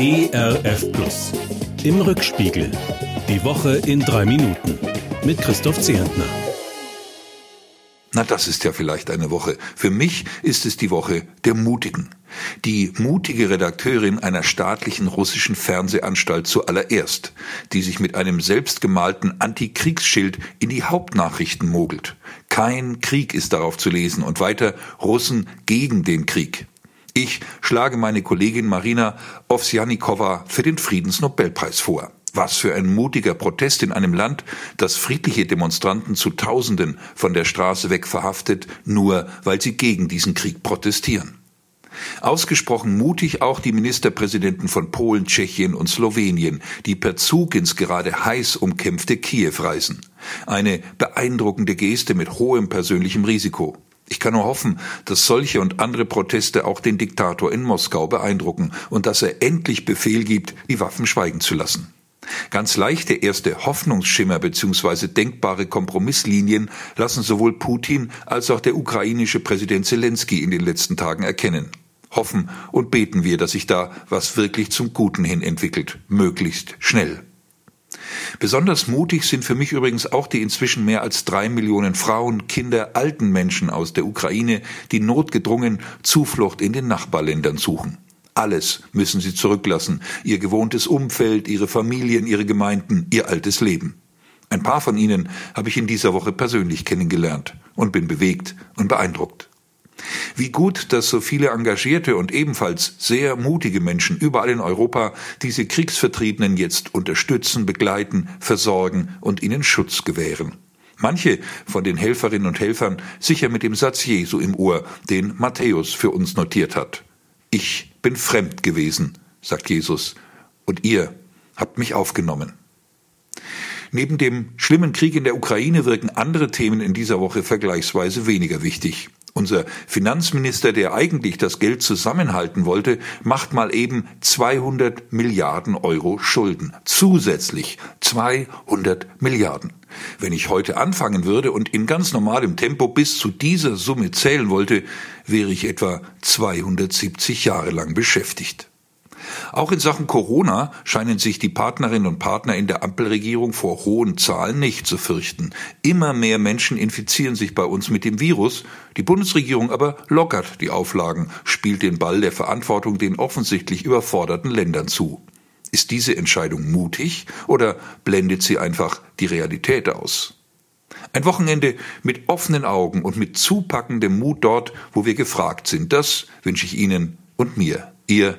ERF Plus. Im Rückspiegel. Die Woche in drei Minuten. Mit Christoph Zehentner. Na, das ist ja vielleicht eine Woche. Für mich ist es die Woche der Mutigen. Die mutige Redakteurin einer staatlichen russischen Fernsehanstalt zuallererst, die sich mit einem selbstgemalten Antikriegsschild in die Hauptnachrichten mogelt. Kein Krieg ist darauf zu lesen und weiter Russen gegen den Krieg. Ich schlage meine Kollegin Marina Ovsjanikova für den Friedensnobelpreis vor. Was für ein mutiger Protest in einem Land, das friedliche Demonstranten zu Tausenden von der Straße weg verhaftet, nur weil sie gegen diesen Krieg protestieren. Ausgesprochen mutig auch die Ministerpräsidenten von Polen, Tschechien und Slowenien, die per Zug ins gerade heiß umkämpfte Kiew reisen. Eine beeindruckende Geste mit hohem persönlichem Risiko. Ich kann nur hoffen, dass solche und andere Proteste auch den Diktator in Moskau beeindrucken und dass er endlich Befehl gibt, die Waffen schweigen zu lassen. Ganz leichte erste Hoffnungsschimmer bzw. denkbare Kompromisslinien lassen sowohl Putin als auch der ukrainische Präsident Zelensky in den letzten Tagen erkennen. Hoffen und beten wir, dass sich da was wirklich zum Guten hin entwickelt, möglichst schnell. Besonders mutig sind für mich übrigens auch die inzwischen mehr als drei Millionen Frauen, Kinder, alten Menschen aus der Ukraine, die notgedrungen Zuflucht in den Nachbarländern suchen. Alles müssen sie zurücklassen, ihr gewohntes Umfeld, ihre Familien, ihre Gemeinden, ihr altes Leben. Ein paar von ihnen habe ich in dieser Woche persönlich kennengelernt und bin bewegt und beeindruckt. Wie gut, dass so viele engagierte und ebenfalls sehr mutige Menschen überall in Europa diese Kriegsvertriebenen jetzt unterstützen, begleiten, versorgen und ihnen Schutz gewähren. Manche von den Helferinnen und Helfern sicher mit dem Satz Jesu im Ohr, den Matthäus für uns notiert hat. Ich bin fremd gewesen, sagt Jesus, und ihr habt mich aufgenommen. Neben dem schlimmen Krieg in der Ukraine wirken andere Themen in dieser Woche vergleichsweise weniger wichtig. Unser Finanzminister, der eigentlich das Geld zusammenhalten wollte, macht mal eben 200 Milliarden Euro Schulden. Zusätzlich 200 Milliarden. Wenn ich heute anfangen würde und in ganz normalem Tempo bis zu dieser Summe zählen wollte, wäre ich etwa 270 Jahre lang beschäftigt. Auch in Sachen Corona scheinen sich die Partnerinnen und Partner in der Ampelregierung vor hohen Zahlen nicht zu fürchten. Immer mehr Menschen infizieren sich bei uns mit dem Virus. Die Bundesregierung aber lockert die Auflagen, spielt den Ball der Verantwortung den offensichtlich überforderten Ländern zu. Ist diese Entscheidung mutig oder blendet sie einfach die Realität aus? Ein Wochenende mit offenen Augen und mit zupackendem Mut dort, wo wir gefragt sind. Das wünsche ich Ihnen und mir. Ihr